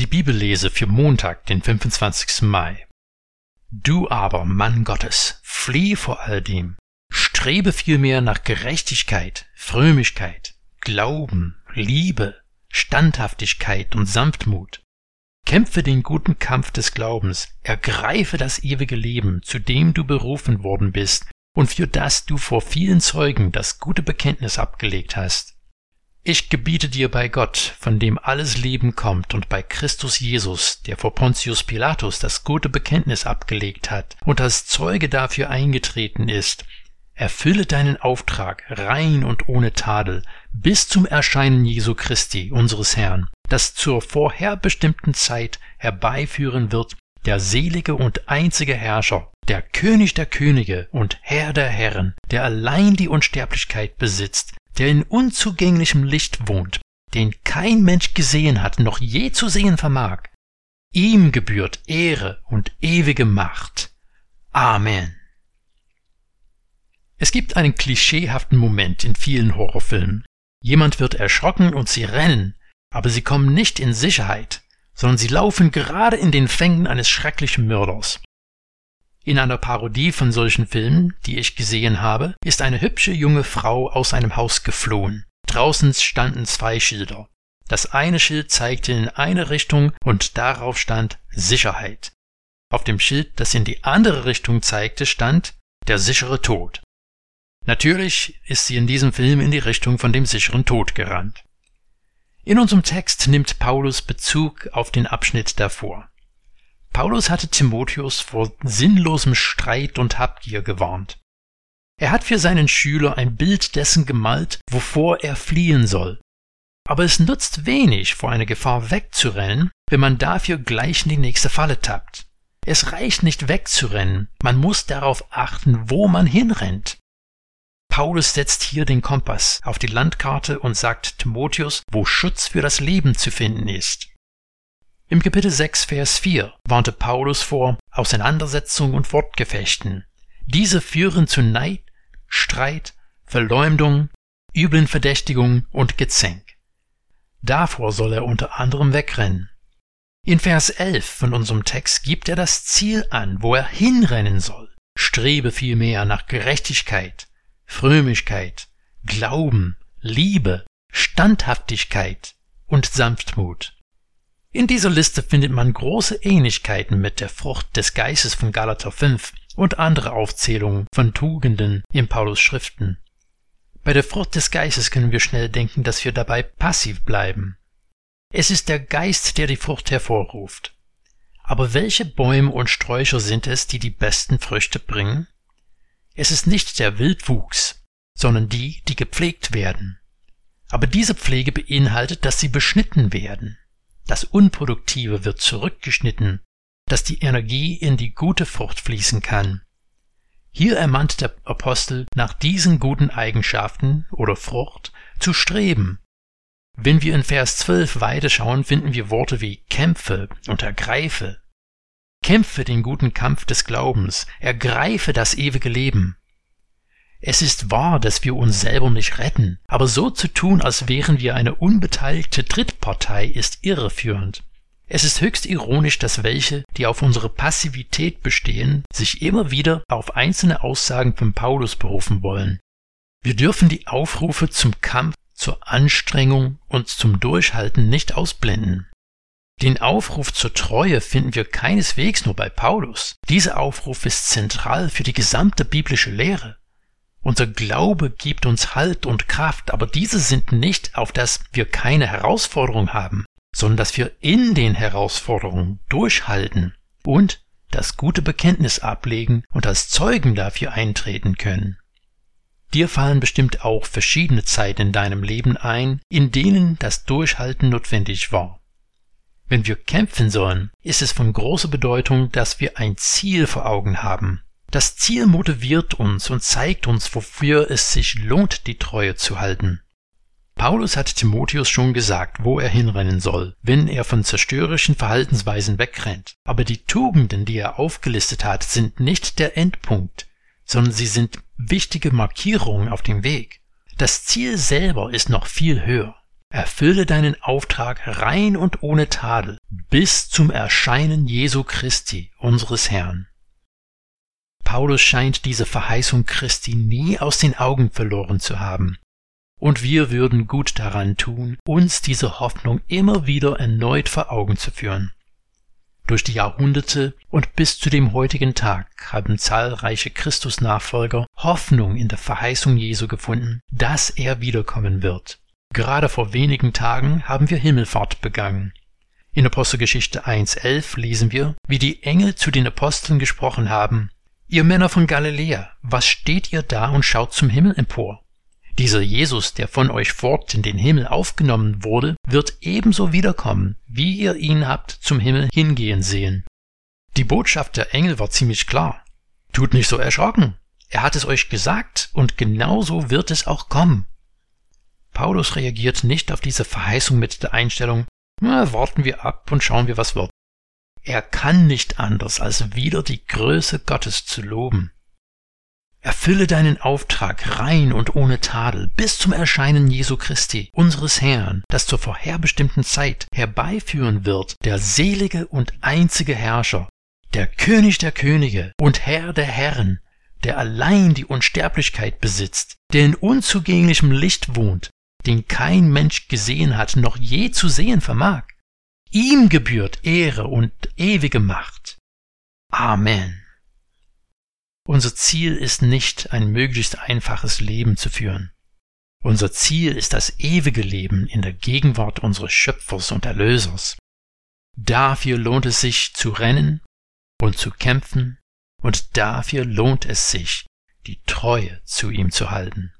Die Bibellese für Montag, den 25. Mai. Du aber, Mann Gottes, flieh vor all dem, strebe vielmehr nach Gerechtigkeit, Frömmigkeit, Glauben, Liebe, Standhaftigkeit und Sanftmut. Kämpfe den guten Kampf des Glaubens, ergreife das ewige Leben, zu dem du berufen worden bist und für das du vor vielen Zeugen das gute Bekenntnis abgelegt hast. Ich gebiete dir bei Gott, von dem alles Leben kommt, und bei Christus Jesus, der vor Pontius Pilatus das gute Bekenntnis abgelegt hat und als Zeuge dafür eingetreten ist, erfülle deinen Auftrag rein und ohne Tadel bis zum Erscheinen Jesu Christi, unseres Herrn, das zur vorherbestimmten Zeit herbeiführen wird, der selige und einzige Herrscher, der König der Könige und Herr der Herren, der allein die Unsterblichkeit besitzt, der in unzugänglichem Licht wohnt, den kein Mensch gesehen hat, noch je zu sehen vermag. Ihm gebührt Ehre und ewige Macht. Amen. Es gibt einen klischeehaften Moment in vielen Horrorfilmen. Jemand wird erschrocken und sie rennen, aber sie kommen nicht in Sicherheit, sondern sie laufen gerade in den Fängen eines schrecklichen Mörders. In einer Parodie von solchen Filmen, die ich gesehen habe, ist eine hübsche junge Frau aus einem Haus geflohen. Draußen standen zwei Schilder. Das eine Schild zeigte in eine Richtung und darauf stand Sicherheit. Auf dem Schild, das in die andere Richtung zeigte, stand der sichere Tod. Natürlich ist sie in diesem Film in die Richtung von dem sicheren Tod gerannt. In unserem Text nimmt Paulus Bezug auf den Abschnitt davor. Paulus hatte Timotheus vor sinnlosem Streit und Habgier gewarnt. Er hat für seinen Schüler ein Bild dessen gemalt, wovor er fliehen soll. Aber es nutzt wenig, vor einer Gefahr wegzurennen, wenn man dafür gleich in die nächste Falle tappt. Es reicht nicht wegzurennen, man muss darauf achten, wo man hinrennt. Paulus setzt hier den Kompass auf die Landkarte und sagt Timotheus, wo Schutz für das Leben zu finden ist. Im Kapitel 6, Vers 4 warnte Paulus vor Auseinandersetzungen und Wortgefechten. Diese führen zu Neid, Streit, Verleumdung, üblen Verdächtigungen und Gezänk. Davor soll er unter anderem wegrennen. In Vers 11 von unserem Text gibt er das Ziel an, wo er hinrennen soll. Strebe vielmehr nach Gerechtigkeit, Frömmigkeit, Glauben, Liebe, Standhaftigkeit und Sanftmut. In dieser Liste findet man große Ähnlichkeiten mit der Frucht des Geistes von Galater 5 und andere Aufzählungen von Tugenden in Paulus Schriften. Bei der Frucht des Geistes können wir schnell denken, dass wir dabei passiv bleiben. Es ist der Geist, der die Frucht hervorruft. Aber welche Bäume und Sträucher sind es, die die besten Früchte bringen? Es ist nicht der Wildwuchs, sondern die, die gepflegt werden. Aber diese Pflege beinhaltet, dass sie beschnitten werden. Das Unproduktive wird zurückgeschnitten, dass die Energie in die gute Frucht fließen kann. Hier ermahnt der Apostel, nach diesen guten Eigenschaften oder Frucht zu streben. Wenn wir in Vers 12 weiterschauen, finden wir Worte wie kämpfe und ergreife. Kämpfe den guten Kampf des Glaubens, ergreife das ewige Leben. Es ist wahr, dass wir uns selber nicht retten, aber so zu tun, als wären wir eine unbeteiligte Drittpartei, ist irreführend. Es ist höchst ironisch, dass welche, die auf unsere Passivität bestehen, sich immer wieder auf einzelne Aussagen von Paulus berufen wollen. Wir dürfen die Aufrufe zum Kampf, zur Anstrengung und zum Durchhalten nicht ausblenden. Den Aufruf zur Treue finden wir keineswegs nur bei Paulus. Dieser Aufruf ist zentral für die gesamte biblische Lehre. Unser Glaube gibt uns Halt und Kraft, aber diese sind nicht, auf dass wir keine Herausforderung haben, sondern dass wir in den Herausforderungen durchhalten und das gute Bekenntnis ablegen und als Zeugen dafür eintreten können. Dir fallen bestimmt auch verschiedene Zeiten in deinem Leben ein, in denen das Durchhalten notwendig war. Wenn wir kämpfen sollen, ist es von großer Bedeutung, dass wir ein Ziel vor Augen haben, das Ziel motiviert uns und zeigt uns, wofür es sich lohnt, die Treue zu halten. Paulus hat Timotheus schon gesagt, wo er hinrennen soll, wenn er von zerstörerischen Verhaltensweisen wegrennt. Aber die Tugenden, die er aufgelistet hat, sind nicht der Endpunkt, sondern sie sind wichtige Markierungen auf dem Weg. Das Ziel selber ist noch viel höher. Erfülle deinen Auftrag rein und ohne Tadel bis zum Erscheinen Jesu Christi, unseres Herrn. Paulus scheint diese Verheißung Christi nie aus den Augen verloren zu haben. Und wir würden gut daran tun, uns diese Hoffnung immer wieder erneut vor Augen zu führen. Durch die Jahrhunderte und bis zu dem heutigen Tag haben zahlreiche Christusnachfolger Hoffnung in der Verheißung Jesu gefunden, dass er wiederkommen wird. Gerade vor wenigen Tagen haben wir Himmelfahrt begangen. In Apostelgeschichte 1.11 lesen wir, wie die Engel zu den Aposteln gesprochen haben. Ihr Männer von Galiläa, was steht ihr da und schaut zum Himmel empor? Dieser Jesus, der von euch fort in den Himmel aufgenommen wurde, wird ebenso wiederkommen, wie ihr ihn habt zum Himmel hingehen sehen. Die Botschaft der Engel war ziemlich klar. Tut nicht so erschrocken. Er hat es euch gesagt und genauso wird es auch kommen. Paulus reagiert nicht auf diese Verheißung mit der Einstellung, na, warten wir ab und schauen wir, was wird. Er kann nicht anders, als wieder die Größe Gottes zu loben. Erfülle deinen Auftrag rein und ohne Tadel bis zum Erscheinen Jesu Christi, unseres Herrn, das zur vorherbestimmten Zeit herbeiführen wird, der selige und einzige Herrscher, der König der Könige und Herr der Herren, der allein die Unsterblichkeit besitzt, der in unzugänglichem Licht wohnt, den kein Mensch gesehen hat, noch je zu sehen vermag. Ihm gebührt Ehre und ewige Macht. Amen. Unser Ziel ist nicht, ein möglichst einfaches Leben zu führen. Unser Ziel ist das ewige Leben in der Gegenwart unseres Schöpfers und Erlösers. Dafür lohnt es sich zu rennen und zu kämpfen, und dafür lohnt es sich, die Treue zu ihm zu halten.